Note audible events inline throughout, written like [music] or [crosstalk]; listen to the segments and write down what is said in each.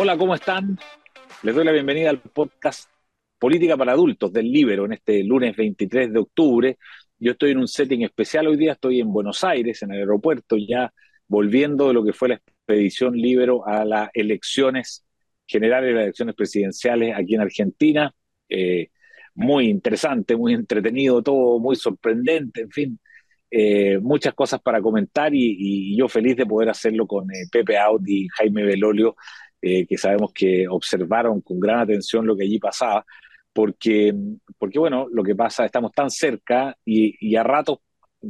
Hola, ¿cómo están? Les doy la bienvenida al podcast Política para Adultos del Libero en este lunes 23 de octubre. Yo estoy en un setting especial hoy día, estoy en Buenos Aires, en el aeropuerto, ya volviendo de lo que fue la expedición Libero a las elecciones generales, las elecciones presidenciales aquí en Argentina. Eh, muy interesante, muy entretenido todo, muy sorprendente, en fin, eh, muchas cosas para comentar y, yo feliz de poder hacerlo con eh, Pepe Audi y Jaime Belolio, eh, que sabemos que observaron con gran atención lo que allí pasaba, porque, porque bueno, lo que pasa, estamos tan cerca y, y a ratos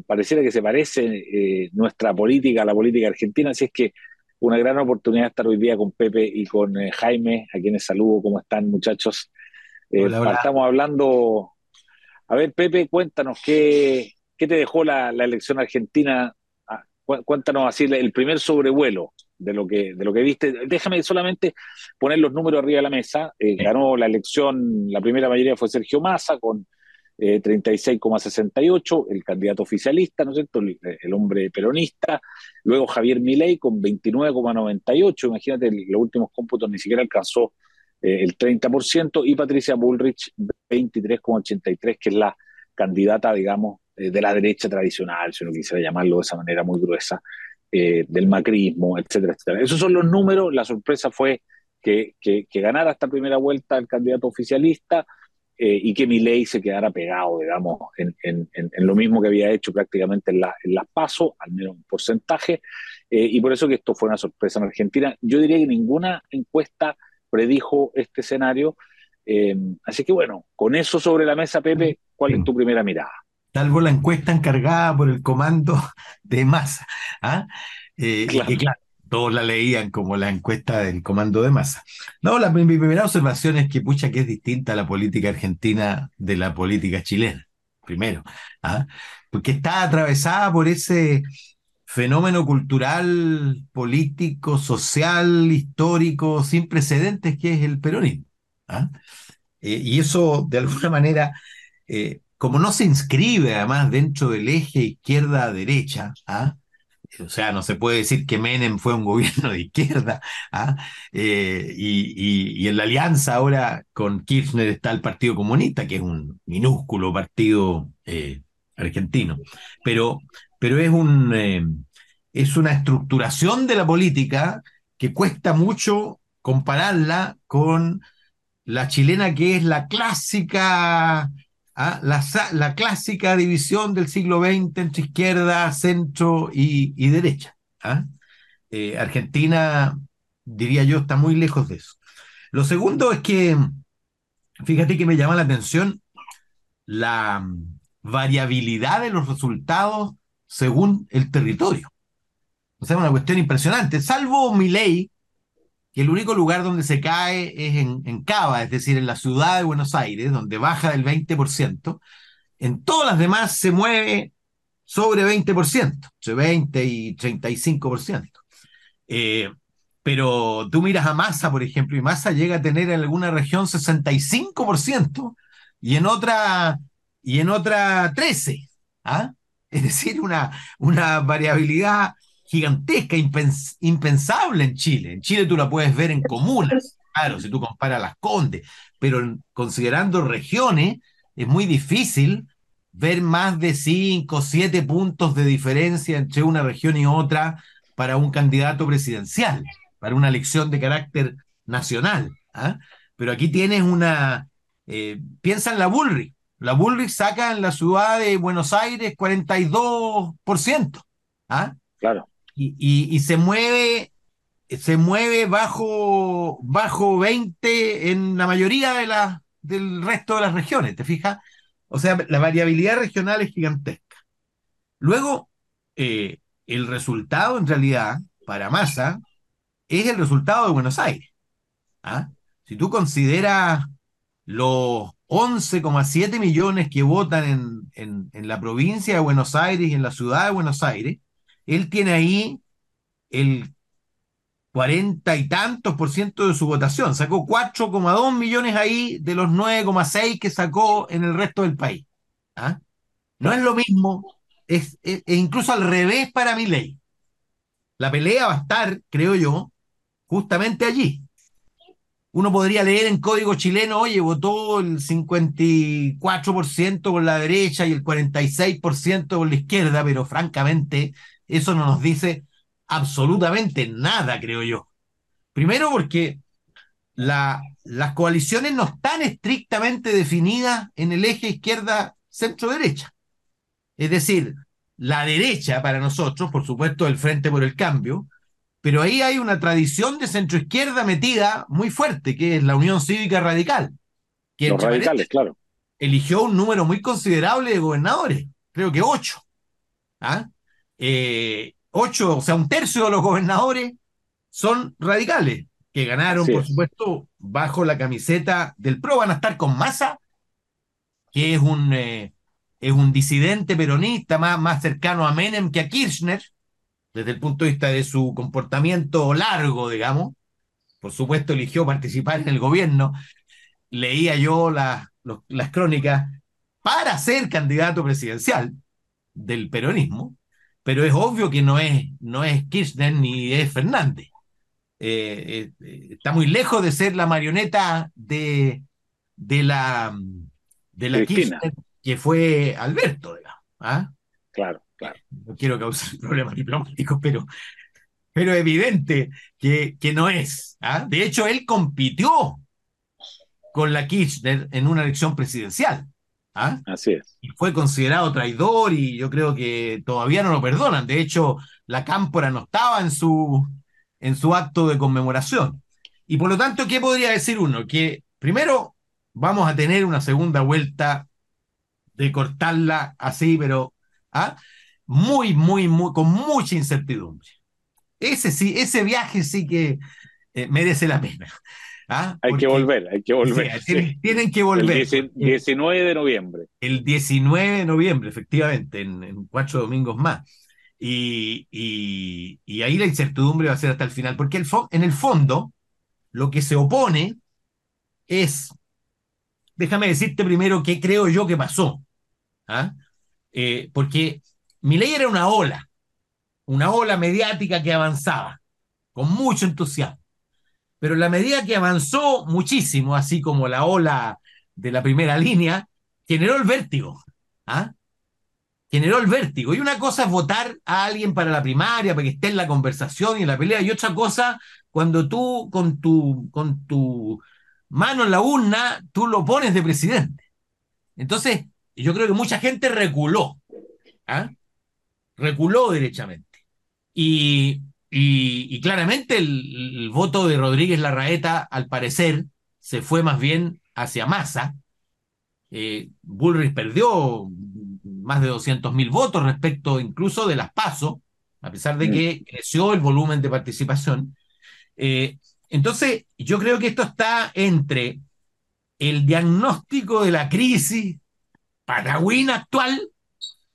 pareciera que se parece nuestra política a la política argentina, así es que una gran oportunidad de estar hoy día con Pepe y con Jaime, a quienes saludo, ¿cómo están muchachos? Estamos hablando, a ver Pepe, cuéntanos qué, ¿Qué te dejó la, elección argentina? Ah, cuéntanos así el primer sobrevuelo de lo que de lo que viste. Déjame solamente poner los números arriba de la mesa. Eh, ganó la elección, la primera mayoría fue Sergio Massa con 36,68, eh, el candidato oficialista, ¿no es cierto? El, hombre peronista. Luego Javier Milei con 29,98. Imagínate, los últimos cómputos ni siquiera alcanzó eh, el 30%. Y Patricia Bullrich 23,83, que es la candidata, digamos, eh, de la derecha tradicional, si uno quisiera llamarlo de esa manera muy gruesa, eh, del macrismo, etcétera, etcétera. Esos son los números. La sorpresa fue que, que, ganara esta primera vuelta el candidato oficialista eh, y que mi ley se quedara pegado, digamos, en, en, en, lo mismo que había hecho prácticamente en, la, las PASO, al menos un porcentaje, y por eso que esto fue una sorpresa en Argentina. Yo diría que ninguna encuesta predijo este escenario. así que bueno, con eso sobre la mesa, Pepe, ¿cuál es tu primera mirada? Salvo la encuesta encargada por el comando de masa. ¿ah? Eh, claro. claro, todos la leían como la encuesta del comando de masa. No, la, mi primera observación es que pucha que es distinta la política argentina de la política chilena, primero, ¿ah? porque está atravesada por ese fenómeno cultural, político, social, histórico, sin precedentes que es el peronismo. ¿ah? Eh, y eso, de alguna manera, eh, como no se inscribe además dentro del eje izquierda-derecha, ¿ah? o sea, no se puede decir que Menem fue un [laughs] gobierno de izquierda, ¿ah? eh, y, en la alianza ahora con Kirchner está el Partido Comunista, que es un minúsculo partido eh, argentino, pero, pero es, un, eh, es una estructuración de la política que cuesta mucho compararla con la chilena que es la clásica ¿ah? la, clásica división del siglo XX entre izquierda, centro y, derecha. ¿ah? Eh, Argentina, diría yo, está muy lejos de eso. Lo segundo es que, fíjate que me llama la atención la variabilidad de los resultados según el territorio. O sea, una cuestión impresionante. Salvo mi el único lugar donde se cae es en, Cava, es decir, en la ciudad de Buenos Aires, donde baja del 20%, en todas las demás se mueve sobre 20%, entre 20 y 35%. Eh, pero tú miras a Massa, por ejemplo, y Massa llega a tener en alguna región 65% y en otra, y en otra 13%. ¿ah? Es decir, una, una variabilidad gigantesca, impensable en Chile. En Chile tú la puedes ver en comunas, claro, si tú comparas las Condes, pero considerando regiones, es muy difícil ver más de 5 o 7 puntos de diferencia entre una región y otra para un candidato presidencial, para una elección de carácter nacional. ¿ah? Pero aquí tienes una... Eh, piensa en la Bullrich. La Bullrich saca en la ciudad de Buenos Aires 42%. ¿ah? Claro y, se mueve se mueve bajo, bajo 20 en la mayoría de del resto de las regiones, ¿te fijas? O sea, la variabilidad regional es gigantesca. Luego, eh, el resultado en realidad para Massa es el resultado de Buenos Aires. ¿ah? Si tú consideras los 11,7 millones que votan en, en la provincia de Buenos Aires y en la ciudad de Buenos Aires, él tiene ahí el cuarenta y tantos por ciento de su votación. Sacó 4,2 millones ahí de los 9,6 que sacó en el resto del país. ¿Ah? No es lo mismo, es, incluso al revés para mi ley. La pelea va a estar, creo yo, justamente allí. uno podría leer en código chileno, oye, votó el 54% por la derecha y el 46% por la izquierda, pero francamente eso no nos dice absolutamente nada, creo yo. Primero porque la, las coaliciones no están estrictamente definidas en el eje izquierda-centro-derecha. Es decir, la derecha para nosotros, por supuesto, el Frente por el Cambio, pero ahí hay una tradición de centroizquierda metida muy fuerte, que es la Unión Cívica Radical. Que Los radicales, claro. Eligió un número muy considerable de gobernadores, creo que ocho. ¿Ah? Eh, ocho, o sea, un tercio de los gobernadores son radicales, que ganaron, por supuesto, bajo la camiseta del PRO. Van a estar con Massa, que es un, eh, es un disidente peronista más, más cercano a Menem que a Kirchner, desde el punto de vista de su comportamiento largo, digamos. Por supuesto, eligió participar en el gobierno. Leía yo las crónicas para ser candidato presidencial del peronismo, pero es obvio que no es, no es Kirchner ni es Fernández. Eh, eh, está muy lejos de ser la marioneta de, de la, de la Kirchner que fue Alberto, digamos. ¿ah? Claro. Claro. No quiero causar [laughs] problemas diplomáticos, pero, pero evidente que, que no es. ¿ah? De hecho, él compitió con la Kirchner en una elección presidencial. ¿Ah? Así es. Y fue considerado traidor y yo creo que todavía no lo perdonan. De hecho, la cámpora no estaba en su, en su acto de conmemoración. Y por lo tanto, ¿qué podría decir uno? Que primero vamos a tener una segunda vuelta de cortarla así, pero ¿ah? muy, muy, muy, con mucha incertidumbre. Ese sí, ese viaje sí que eh, merece la pena. ¿Ah? Hay que volver, hay que volver. tienen, que volver. El 19 de noviembre. El 19 de noviembre, efectivamente, en, cuatro domingos más. Y, y, ahí la incertidumbre va a ser hasta el final, porque el en el fondo lo que se opone es, déjame decirte primero qué creo yo que pasó, ¿ah? Eh, porque ley era una ola, una ola mediática que avanzaba con mucho entusiasmo. Pero la medida que avanzó muchísimo, así como la ola de la primera línea, generó el vértigo. ¿ah? Generó el vértigo. Y una cosa es votar a alguien para la primaria, para que esté en la conversación y en la pelea, y otra cosa, cuando tú con tu, con tu mano en la urna, tú lo pones de presidente. Entonces, yo creo que mucha gente reculó. ¿ah? reculó derechamente. Y, y, claramente el, voto de Rodríguez Larraeta, al parecer, se fue más bien hacia Massa. Eh, Bullrich perdió más de 200 mil votos respecto incluso de las PASO, a pesar de que creció el volumen de participación. Eh, entonces, yo creo que esto está entre el diagnóstico de la crisis paragüina actual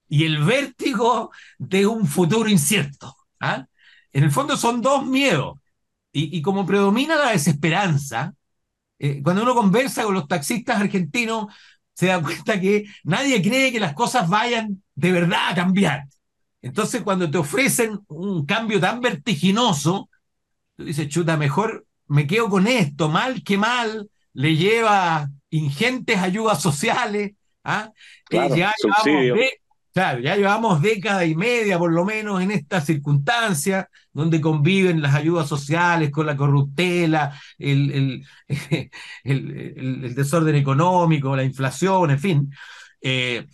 y el vértigo de un futuro incierto. ¿ah? En el fondo son dos miedos. Y, como predomina la desesperanza, eh, cuando uno conversa con los taxistas argentinos, se da [laughs] cuenta que nadie cree que las cosas vayan de verdad a cambiar. Entonces, cuando te ofrecen un cambio tan vertiginoso, tú dices, chuta, mejor me quedo con esto, mal que mal, le lleva ingentes ayudas sociales, ¿ah? Claro, ya Claro, ya llevamos década y media por lo menos en esta circunstancia donde conviven las ayudas sociales con la corruptela, el, el, [laughs] desorden económico, la inflación, en fin. Eh,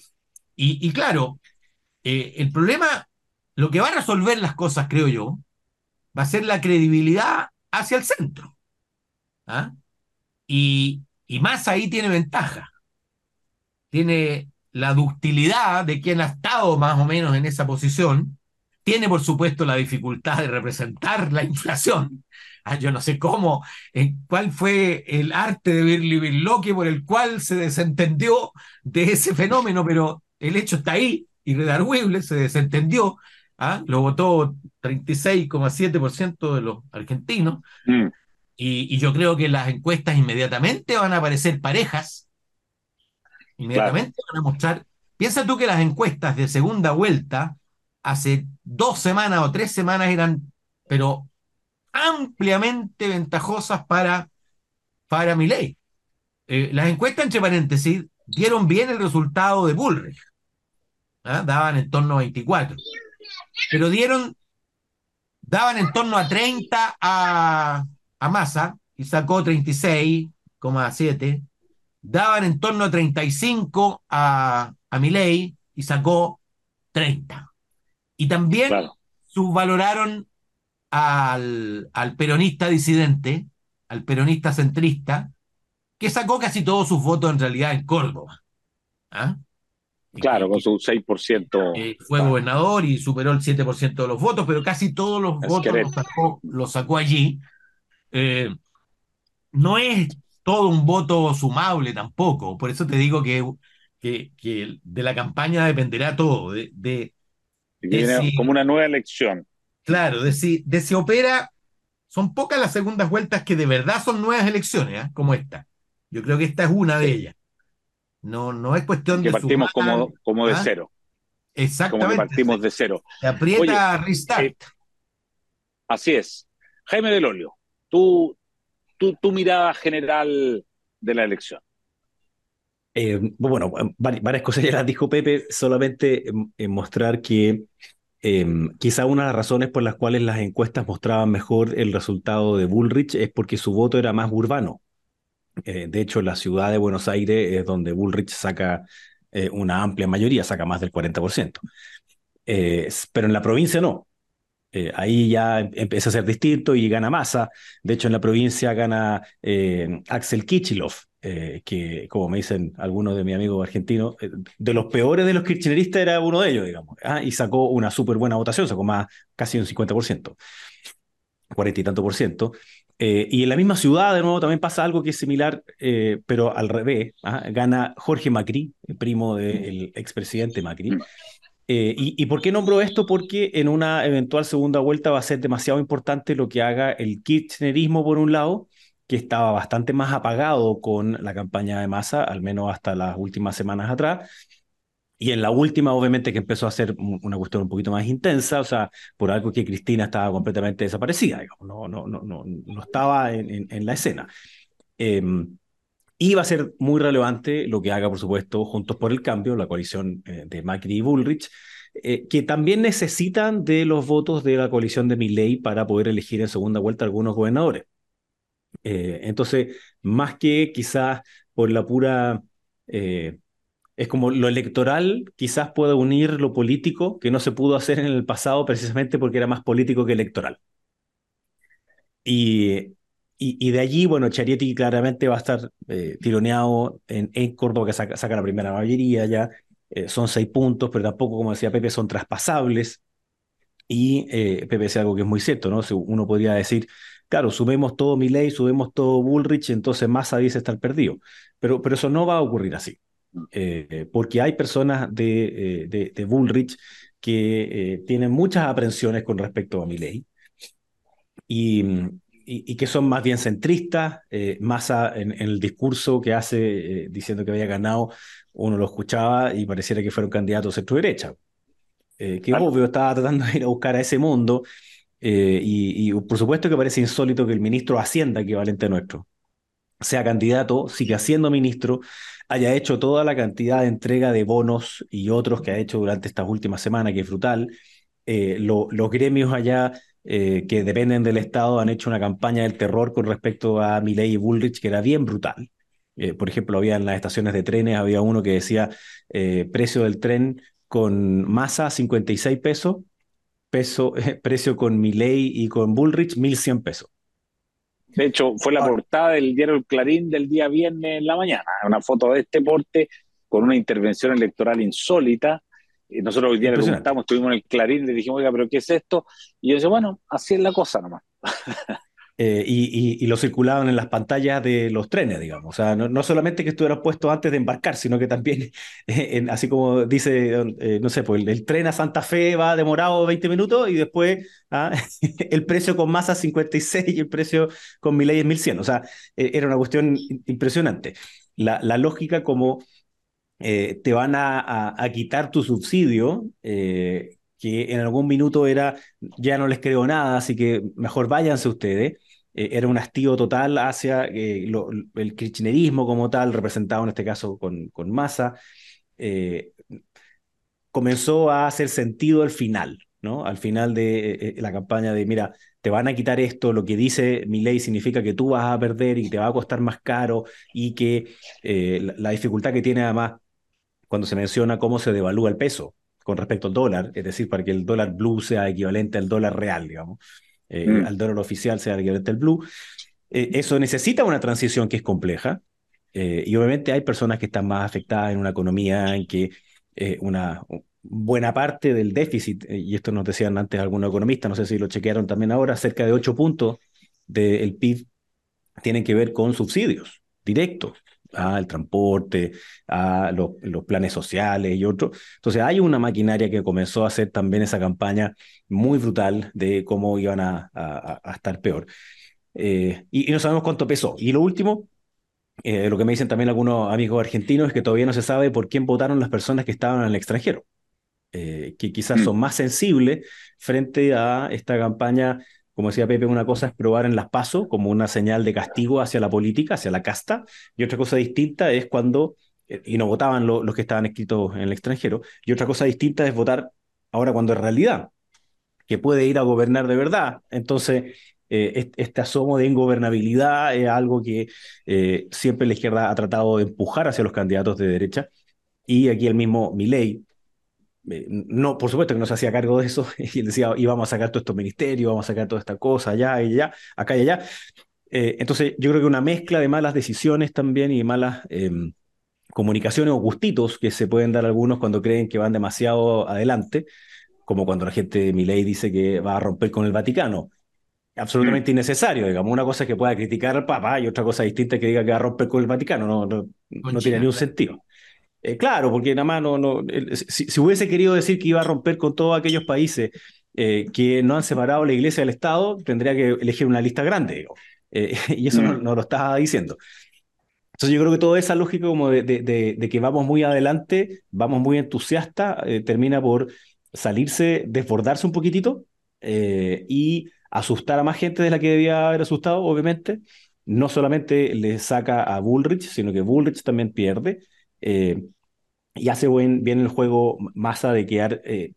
y, claro, eh, el problema, lo que va a resolver las cosas, creo yo, va a ser la credibilidad hacia el centro. ¿ah? Y, y más ahí tiene ventaja. Tiene la ductilidad de quien ha estado más o menos en esa posición, tiene por supuesto la dificultad de representar la inflación. Ah, yo no sé cómo, en cuál fue el arte de Birli Birloque por el cual se desentendió de ese fenómeno, pero el hecho está ahí, irredarguible, se desentendió, ¿ah? lo votó 36,7% de los argentinos, mm. y, y yo creo que las encuestas inmediatamente van a aparecer parejas, Inmediatamente van a mostrar. Piensa tú que las encuestas de segunda vuelta hace dos semanas o tres semanas eran, pero ampliamente ventajosas para para Milei. Eh, las encuestas, entre paréntesis, dieron bien el resultado de Bullrich. ¿ah? Daban en torno a 24. Pero dieron, daban en torno a 30 a, a Massa y sacó 36,7. Daban en torno a 35 a, a Milei y sacó 30. Y también subvaloraron al, al peronista disidente, al peronista centrista, que sacó casi todos sus votos en realidad en Córdoba. ¿Ah? Claro, con su 6%. Eh, fue gobernador y superó el 7% de los votos, pero casi todos los votos los sacó, allí. Eh, no es todo un voto sumable tampoco, por eso te digo que, que, de la campaña dependerá todo, de, de, como una nueva elección. Claro, de si, de si opera, son pocas las segundas vueltas que de verdad son nuevas elecciones, ¿eh? como esta. Yo creo que esta es una de ellas. No, no es cuestión que de. Partimos como, como de ¿ah? cero. Exactamente. Como partimos de cero. Se aprieta restart. Eh, así es. Jaime del Olio, tu, mirada general de la elección. Eh, bueno, varias cosas ya las dijo Pepe, solamente mostrar que em, quizá una de las razones por las cuales las encuestas mostraban mejor el resultado de Bullrich es porque su voto era más urbano. Eh, de hecho, la ciudad de Buenos Aires es donde Bullrich saca eh, una amplia mayoría, saca más del 40%. Eh, pero en la provincia no. Ahí ya em, empieza a ser distinto y gana masa. De hecho, en la provincia gana Axel Kichilov, que, como me dicen algunos de mis amigos argentinos, de los peores de los kirchneristas era uno de ellos, digamos. ¿ah? Y sacó una súper buena votación, sacó más casi un 50%, 40 y tanto por ciento. Eh, y en la misma ciudad, de nuevo, también pasa algo que es similar, eh, pero al revés. ¿ah? Gana Jorge Macri, el primo del expresidente Macri. Eh, y, por qué nombro esto? Porque en una eventual segunda vuelta va a ser demasiado importante lo que haga el kirchnerismo, por un lado, que estaba bastante más apagado con la campaña de masa, al menos hasta las últimas semanas atrás, y en la última, obviamente, que empezó a ser una cuestión un poquito más intensa, o sea, por algo que Cristina estaba completamente desaparecida, digamos, no, no, no, no, no estaba en, en, la escena. Eh, y va a ser muy relevante lo que haga, por supuesto, Juntos por el Cambio, la coalición eh, de Macri y Bullrich, eh, que también necesitan de los votos de la coalición de Milley para poder elegir en segunda vuelta algunos gobernadores. Eh, entonces, más que quizás por la pura es como lo electoral quizás pueda unir lo político que no se pudo hacer en el pasado precisamente porque era más político que electoral. Y, y, de allí, bueno, Charietti claramente va a estar eh, tironeado en, en, Córdoba, que saca, la primera mayoría ya. Eh, son seis puntos, pero tampoco, como decía Pepe, son traspasables. Y eh, Pepe dice algo que es muy cierto, ¿no? Uno podría decir, claro, subimos todo ley, subimos todo Bullrich, entonces Massa dice estar perdido. Pero, pero eso no va a ocurrir así. Eh, porque hay personas de, eh, de, Bullrich que eh, tienen muchas aprensiones con respecto a mi ley y, y, que son más bien centristas, más en, el discurso que hace diciendo que había ganado, uno lo escuchaba y pareciera que fuera un candidato centro-derecha, que obvio estaba tratando de ir a buscar a ese mundo. y, y por supuesto que parece insólito que el ministro de Hacienda, equivalente nuestro, sea candidato, siga siendo ministro, haya hecho toda la cantidad de entrega de bonos y otros que ha hecho durante estas últimas semanas, que es brutal. Eh, los gremios allá eh, que dependen del Estado han hecho una campaña del terror con respecto a Milei y Bullrich que era bien brutal. Eh, por ejemplo, había en las estaciones de trenes, había uno que decía precio del tren con masa 56 pesos, peso, [laughs] precio con Milei y con Bullrich 1100 pesos. De hecho, fue la portada del diario El Clarín del día viernes en la mañana. Una foto de este porte con una intervención electoral insólita. Y nosotros hoy día le preguntamos, estuvimos en el Clarín, le dijimos, oiga, ¿pero qué es esto? Y yo decía, bueno, así es la cosa nomás. [laughs] Eh, y, lo circulaban en las pantallas de los trenes, digamos. O sea, no, solamente que estuviera puesto antes de embarcar, sino que también, [laughs] así como dice, eh, no sé, pues el, tren a Santa Fe va demorado 20 minutos y después ah, [laughs] el precio con masa 56 y el precio con mi ley es 1100. O sea, e, era una cuestión impresionante. La, la lógica como eh, te van a, a, quitar tu subsidio, que en algún minuto era, ya no les creo nada, así que mejor váyanse ustedes eh, era un hastío total hacia eh, el kirchnerismo como tal, representado en este caso con, con Massa, eh, comenzó a hacer sentido al final, ¿no? Al final de la campaña de, mira, te van a quitar esto, lo que dice mi ley significa que tú vas a perder y te va a costar más caro y que la dificultad que tiene además cuando se menciona cómo se devalúa el peso con respecto al dólar, es decir, para que el dólar blue sea equivalente al dólar real, digamos. Eh, mm. al dólar oficial sea equivalente al blue. Eh, eso necesita una transición que es compleja eh, y obviamente hay personas que están más afectadas en una economía en que una buena parte del déficit, y esto nos decían antes algunos economistas, no sé si lo chequearon también ahora, cerca de 8 puntos del PIB tienen que ver con subsidios directos al transporte, a los, planes sociales y otros. Entonces hay una maquinaria que comenzó a hacer también esa campaña muy brutal de cómo iban a, a, estar peor. Eh, y, no sabemos cuánto pesó. Y lo último, eh, lo que me dicen también algunos amigos argentinos es que todavía no se sabe por quién votaron las personas que estaban en el extranjero, eh, que quizás mm. son más sensibles frente a esta campaña como decía Pepe, una cosa es probar en las pasos como una señal de castigo hacia la política, hacia la casta, y otra cosa distinta es cuando, eh, y no votaban los que estaban escritos en el extranjero, y otra cosa distinta es votar ahora cuando es realidad, que puede ir a gobernar de verdad. Entonces, eh, este asomo de ingobernabilidad es algo que eh, siempre la izquierda ha tratado de empujar hacia los candidatos de derecha, y aquí el mismo Milei, no, por supuesto que no se hacía cargo de eso, [laughs] y él decía, íbamos a sacar todo estos ministerios, vamos a sacar toda esta cosa, allá y allá, acá y allá. Eh, entonces, yo creo que una mezcla de malas decisiones también y malas em, comunicaciones o gustitos que se pueden dar algunos cuando creen que van demasiado adelante, como cuando la gente de ley dice que va a romper con el Vaticano. Absolutamente mm. innecesario, digamos. Una cosa es que pueda criticar al Papa y otra cosa distinta es que diga que va a romper con el Vaticano. No, no, no tiene ningún sentido. Eh, claro, porque nada más no, no si, hubiese querido decir que iba a romper con todos aquellos países eh, que no han separado la iglesia del Estado, tendría que elegir una lista grande, eh, [laughs] y eso mm. no, lo estaba diciendo. Entonces yo creo que toda esa lógica como de, de, que vamos muy adelante, vamos muy entusiasta, termina por salirse, desbordarse un poquitito y asustar a más gente de la que debía haber asustado, obviamente. No solamente le saca a Bullrich, sino que Bullrich también pierde. Eh, y hace buen, bien el juego masa de quedar eh,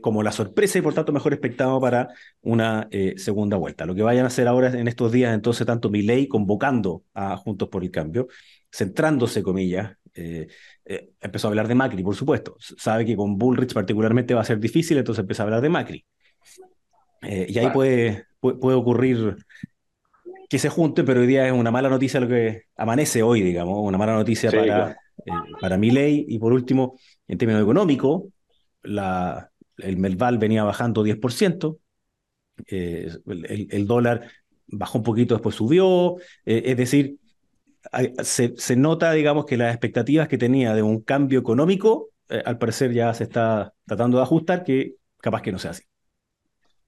como la sorpresa y por tanto mejor espectado para una eh, segunda vuelta. Lo que vayan a hacer ahora en estos días, entonces, tanto Milei convocando a Juntos por el Cambio, centrándose, comillas, empezó a hablar de Macri, por supuesto. Sabe que con Bullrich particularmente va a ser difícil, entonces empieza a hablar de Macri. y ahí puede, puede, ocurrir que se junte, pero hoy día es una mala noticia lo que amanece hoy, digamos, una mala noticia para, eh, para mi ley. Y por último, en términos económicos, el Melval venía bajando 10%, eh, el, dólar bajó un poquito, después subió, eh, es decir, se, se, nota, digamos, que las expectativas que tenía de un cambio económico, al parecer ya se está tratando de ajustar, que capaz que no sea así.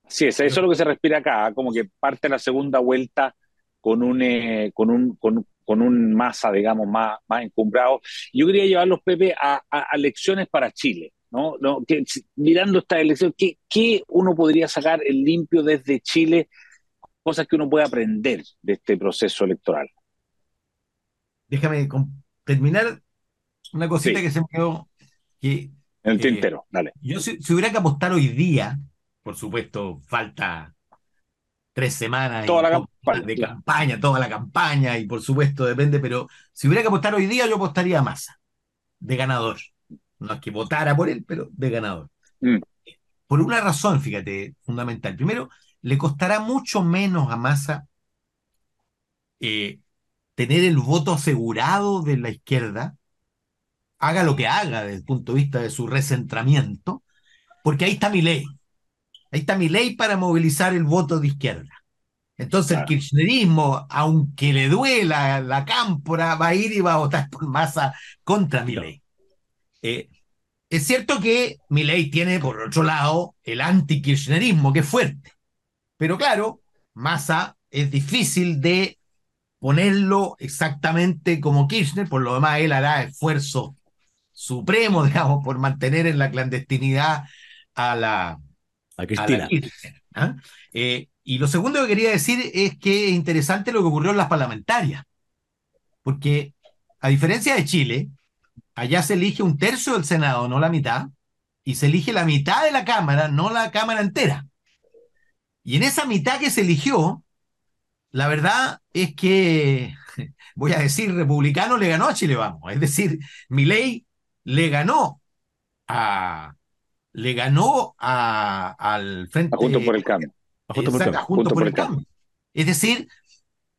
Sí, eso es lo que se respira acá, como que parte la segunda vuelta con un, con un, con un masa, digamos, más, más encumbrado. Yo quería llevarlos, Pepe, a, a, lecciones para Chile. ¿no? ¿no? Que, mirando esta elección, ¿qué, ¿qué, uno podría sacar el limpio desde Chile? Cosas que uno puede aprender de este proceso electoral. Déjame terminar una cosita que se me quedó. Que, en el tintero, dale. Yo si, si, hubiera que apostar hoy día, por supuesto, falta tres semanas toda la de campaña, toda la campaña, y por supuesto depende, pero si hubiera que apostar hoy día, yo apostaría a Massa, de ganador. No es que votara por él, pero de ganador. Mm. Por una razón, fíjate, fundamental. Primero, le costará mucho menos a Massa eh, tener el voto asegurado de la izquierda, haga lo que haga desde el punto de vista de su recentramiento, porque ahí está mi ley. Ahí está mi ley para movilizar el voto de izquierda. Entonces el kirchnerismo, aunque le duela la cámpora, va a ir y va a votar por masa contra mi ley. Eh, es cierto que mi ley tiene, por otro lado, el anti-kirchnerismo, que es fuerte. Pero claro, Massa es difícil de ponerlo exactamente como Kirchner, por lo demás él hará esfuerzo supremo, [laughs] digamos, por mantener en la clandestinidad a la, a Cristina. ¿ah? Eh, y lo segundo que quería decir es que es interesante lo que ocurrió en las parlamentarias, porque a diferencia de Chile, allá se elige un tercio del Senado, no la mitad, y se elige la mitad de la Cámara, no la Cámara entera. Y en esa mitad que se eligió, la verdad es que, [laughs] voy a decir, republicano le ganó a Chile Vamos. Es decir, ley le ganó a, le ganó a, al frente. junto por el cambio. junto por, el, cambio. Es decir,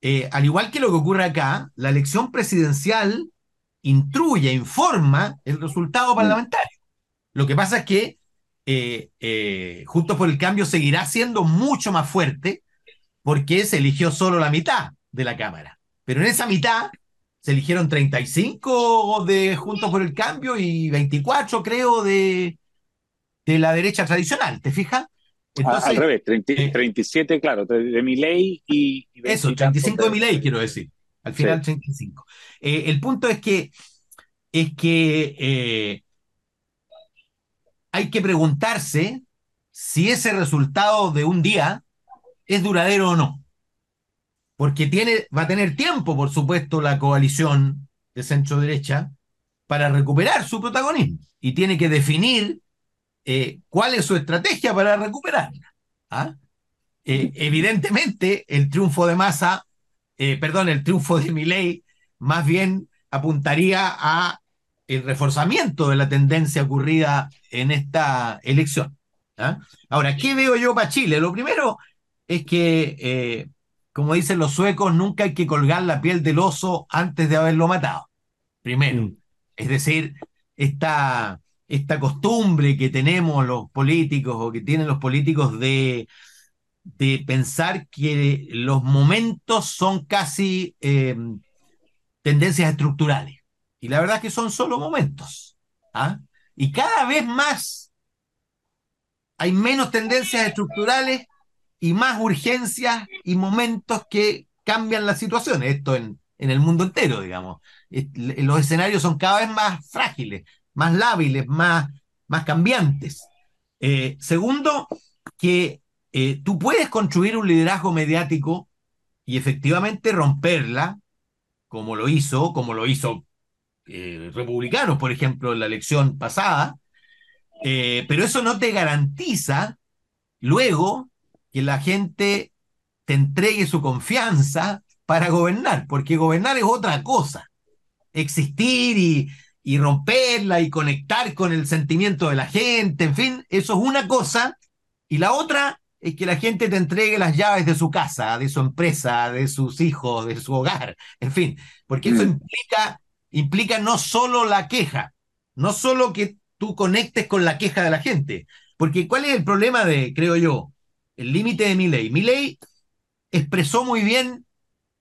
eh, al igual que lo que ocurre acá, la elección presidencial intruye, informa el resultado mm. parlamentario. Lo que pasa es que eh, eh, Juntos por el Cambio seguirá siendo mucho más fuerte porque se eligió solo la mitad de la Cámara. Pero en esa mitad se eligieron 35 de Juntos por el Cambio y 24, creo, de, de la derecha tradicional, ¿te fijas? al revés, 37, eh, claro, de, mi ley y, Eso, 35 de mi ley, quiero decir. Al final, 35. Eh, el punto es que, es que eh, hay que preguntarse si ese resultado de un día es duradero o no. Porque tiene, va a tener tiempo, por supuesto, la coalición de centro-derecha para recuperar su protagonismo. Y tiene que definir eh, cuál es su estrategia para recuperarla. ¿Ah? Eh, evidentemente, el triunfo de Massa, eh, perdón, el triunfo de Milei, más bien apuntaría a el reforzamiento de la tendencia ocurrida en esta elección. ¿ah? Ahora, ¿qué veo yo para Chile? Lo primero es que, como dicen los suecos, nunca hay que colgar la piel del oso antes de haberlo matado. Primero. Mm. Es decir, esta esta costumbre que tenemos los políticos o que tienen los políticos de, de pensar que los momentos son casi em, tendencias estructurales. Y la verdad es que son solo momentos. ¿ah? Y cada vez más hay menos tendencias estructurales y más urgencias y momentos que cambian las situaciones. Esto en, en el mundo entero, digamos. Los escenarios son cada vez más frágiles más lábiles, más, más cambiantes. Eh, segundo, que eh, tú puedes construir un liderazgo mediático y efectivamente romperla, como lo hizo, como lo hizo eh, republicanos, por ejemplo, en la elección pasada, pero eso no te garantiza luego que la gente te entregue su confianza para gobernar, porque gobernar es otra cosa. Existir y, y romperla y conectar con el sentimiento de la gente, en fin, eso es una cosa. Y la otra es que la gente te entregue las llaves de su casa, de su empresa, de sus hijos, de su hogar, en fin, porque eso mm. implica, implica no solo la queja, no solo que tú conectes con la queja de la gente, porque ¿cuál es el problema de, creo yo, el límite de mi ley? Mi ley expresó muy bien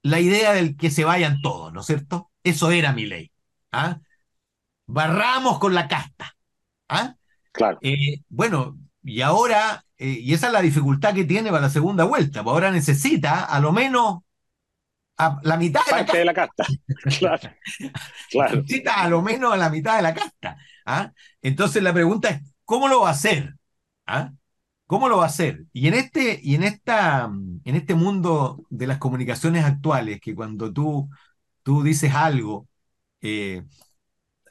la idea del que se vayan todos, ¿no es cierto? Eso era mi ley. ¿ah? Barramos con la casta. ¿ah? Claro. Eh, bueno, y ahora, eh, y esa es la dificultad que tiene para la segunda vuelta, pues ahora necesita a lo menos a la mitad de la casta. [laughs] claro, claro. Necesita a lo menos a la mitad de la casta. ¿ah? Entonces la pregunta es, ¿cómo lo va a hacer? ¿Ah? ¿Cómo lo va a hacer? Y en este, y en esta, en este mundo de las comunicaciones actuales, que cuando tú, tú dices algo, eh,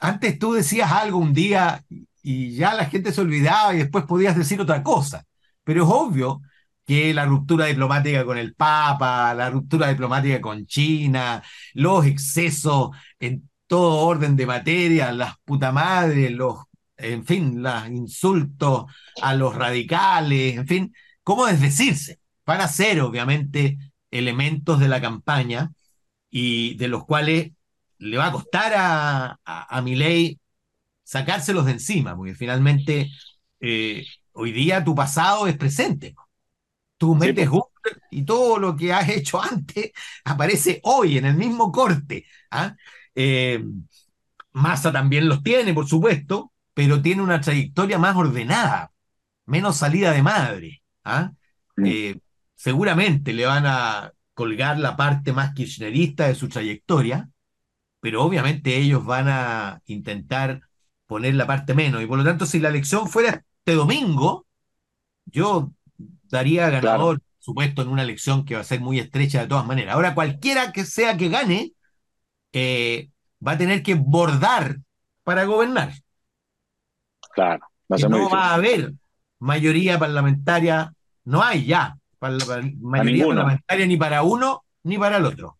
antes tú decías algo un día y ya la gente se olvidaba y después podías decir otra cosa. Pero es obvio que la ruptura diplomática con el Papa, la ruptura diplomática con China, los excesos en todo orden de materia, las puta madre, los, en fin, los insultos a los radicales, en fin, ¿cómo desdecirse? Van a ser, obviamente, elementos de la campaña y de los cuales le va a costar a, a, Milei sacárselos de encima, porque finalmente eh, hoy día tu pasado es presente. Tú metes Google y todo lo que has hecho antes [laughs] aparece hoy en el mismo corte. ¿ah? Eh, Massa también los tiene, por supuesto, pero tiene una trayectoria más ordenada, menos salida de madre. ¿ah? Eh, seguramente le van a colgar la parte más kirchnerista de su trayectoria, pero obviamente ellos van a intentar poner la parte menos. Y por lo tanto, si la elección fuera este domingo, yo daría ganador supuesto, en una elección que va a ser muy estrecha de todas maneras. Ahora, cualquiera que sea que gane, eh, va a tener que bordar para gobernar. Claro. no va a haber mayoría parlamentaria, no hay ya mayoría parlamentaria ni para uno ni para el otro.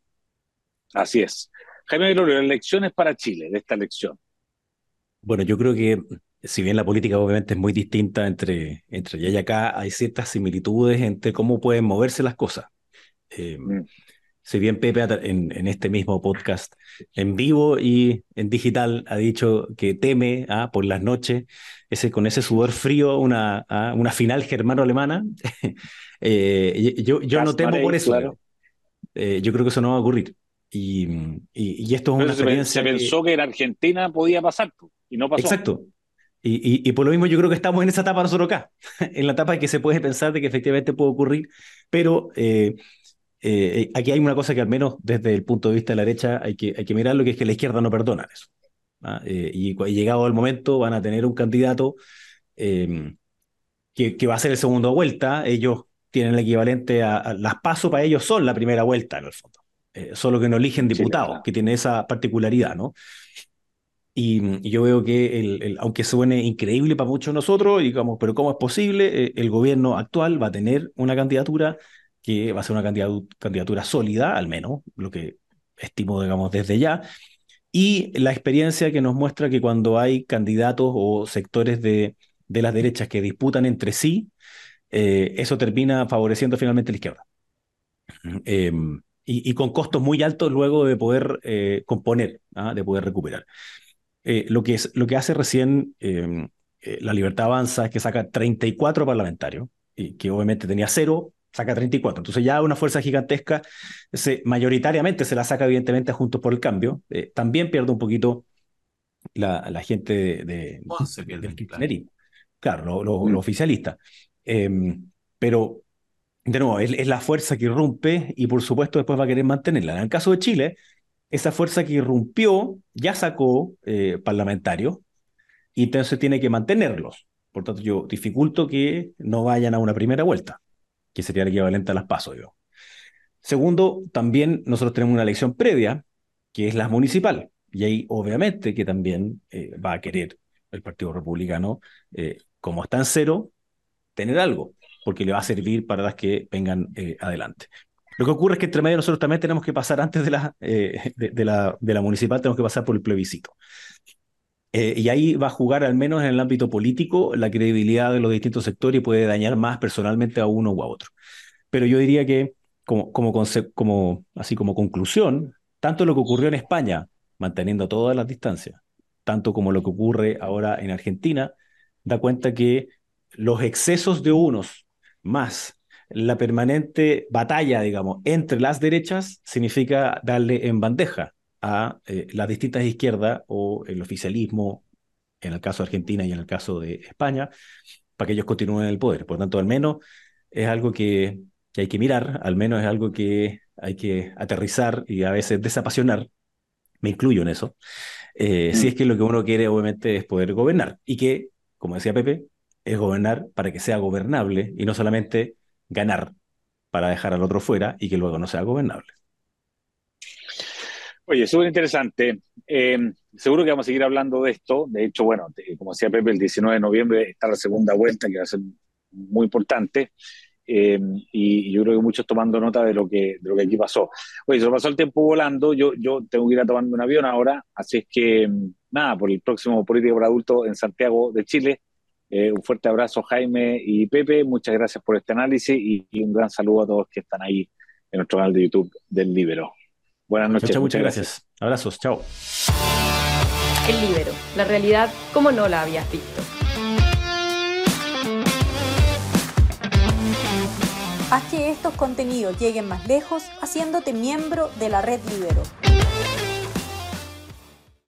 Así es. Jaime Glorio, elecciones para Chile, de esta elección. Bueno, yo creo que si bien la política obviamente es muy distinta entre, entre allá y acá, hay ciertas similitudes entre cómo pueden moverse las cosas. Eh, mm. Si bien Pepe en, en, este mismo podcast en vivo y en digital ha dicho que teme ah, por las noches ese, con ese sudor frío una, ah, una final germano-alemana, [laughs] eh, yo, yo no temo por eso. Eh, yo creo que eso no va a ocurrir. Y, y, esto es una experiencia. Se pensó que... en Argentina podía pasar y no pasó. Exacto. Y, y, por lo mismo yo creo que estamos en esa etapa nosotros acá, [laughs] en la etapa en que se puede pensar de que efectivamente puede ocurrir, pero eh, eh, aquí hay una cosa que al menos desde el punto de vista de la derecha hay que, hay que mirar, lo que es que la izquierda no perdona eso. ¿ah? Eh, y, llegado el momento van a tener un candidato que, que, va a ser el segundo vuelta, ellos tienen el equivalente a, las pasos para ellos son la primera vuelta en el fondo, solo que no eligen diputados, que tiene esa particularidad, ¿no? Y, yo veo que, el, aunque suene increíble para muchos de nosotros, digamos, pero ¿cómo es posible? Eh, el gobierno actual va a tener una candidatura que va a ser una candidatura, sólida, al menos, lo que estimo, digamos, desde ya. Y la experiencia que nos muestra que cuando hay candidatos o sectores de, de las derechas que disputan entre sí, eh, eso termina favoreciendo finalmente a la izquierda. Em, y, con costos muy altos luego de poder eh, componer, ¿ah? de poder recuperar. Eh, lo, que es, lo que hace recién em, eh, la Libertad Avanza es que saca 34 parlamentarios, y que obviamente tenía cero, saca 34. Entonces ya una fuerza gigantesca, se, mayoritariamente se la saca evidentemente a Juntos por el Cambio. Eh, también pierde un poquito la, la gente de, de, del kirchnerismo. Claro, lo, mm. oficialista. Em, pero, de nuevo, es, es, la fuerza que irrumpe y por supuesto después va a querer mantenerla. En el caso de Chile, esa fuerza que irrumpió ya sacó eh, parlamentarios y entonces tiene que mantenerlos. Por tanto, yo dificulto que no vayan a una primera vuelta, que sería el equivalente a las pasos. Segundo, también nosotros tenemos una elección previa, que es la municipal. Y ahí, obviamente, que también eh, va a querer el Partido Republicano, eh, como está en cero, tener algo, porque le va a servir para las que vengan adelante. Lo que ocurre es que entre medio nosotros también tenemos que pasar antes de la, eh, de, la, de la municipal, tenemos que pasar por el plebiscito. Eh, y ahí va a jugar, al menos en el ámbito político, la credibilidad de los distintos sectores y puede dañar más personalmente a uno u a otro. Pero yo diría que, como, como, como, así como conclusión, tanto lo que ocurrió en España, manteniendo todas las distancias, tanto como lo que ocurre ahora en Argentina, da cuenta que los excesos de unos más la permanente batalla, digamos, entre las derechas significa darle en bandeja a eh, las distintas izquierdas o el oficialismo, en el caso de Argentina y en el caso de España, para que ellos continúen en el poder. Por tanto, al menos es algo que, hay que mirar, al menos es algo que hay que aterrizar y a veces desapasionar, me incluyo en eso, eh, si mm. es que lo que uno quiere obviamente es poder gobernar y que, como decía Pepe, es gobernar para que sea gobernable y no solamente ganar para dejar al otro fuera y que luego no sea gobernable. Oye, súper interesante. Eh, seguro que vamos a seguir hablando de esto. De hecho, bueno, como decía Pepe, el 19 de noviembre está la segunda vuelta, que va a ser muy importante. Eh, y yo creo que muchos tomando nota de lo que, de lo que aquí pasó. Oye, se pasó el tiempo volando. Yo, yo tengo que ir a tomando un avión ahora. Así es que, nada, por el próximo Político para Adultos en Santiago de Chile, eh, un fuerte abrazo, Jaime y Pepe. Muchas gracias por este análisis y, un gran saludo a todos que están ahí en nuestro canal de YouTube del Libero. Buenas noches. muchas gracias. Abrazos, chao. El Libero, la realidad como no la habías visto. Haz que estos contenidos lleguen más lejos haciéndote miembro de la red Libero.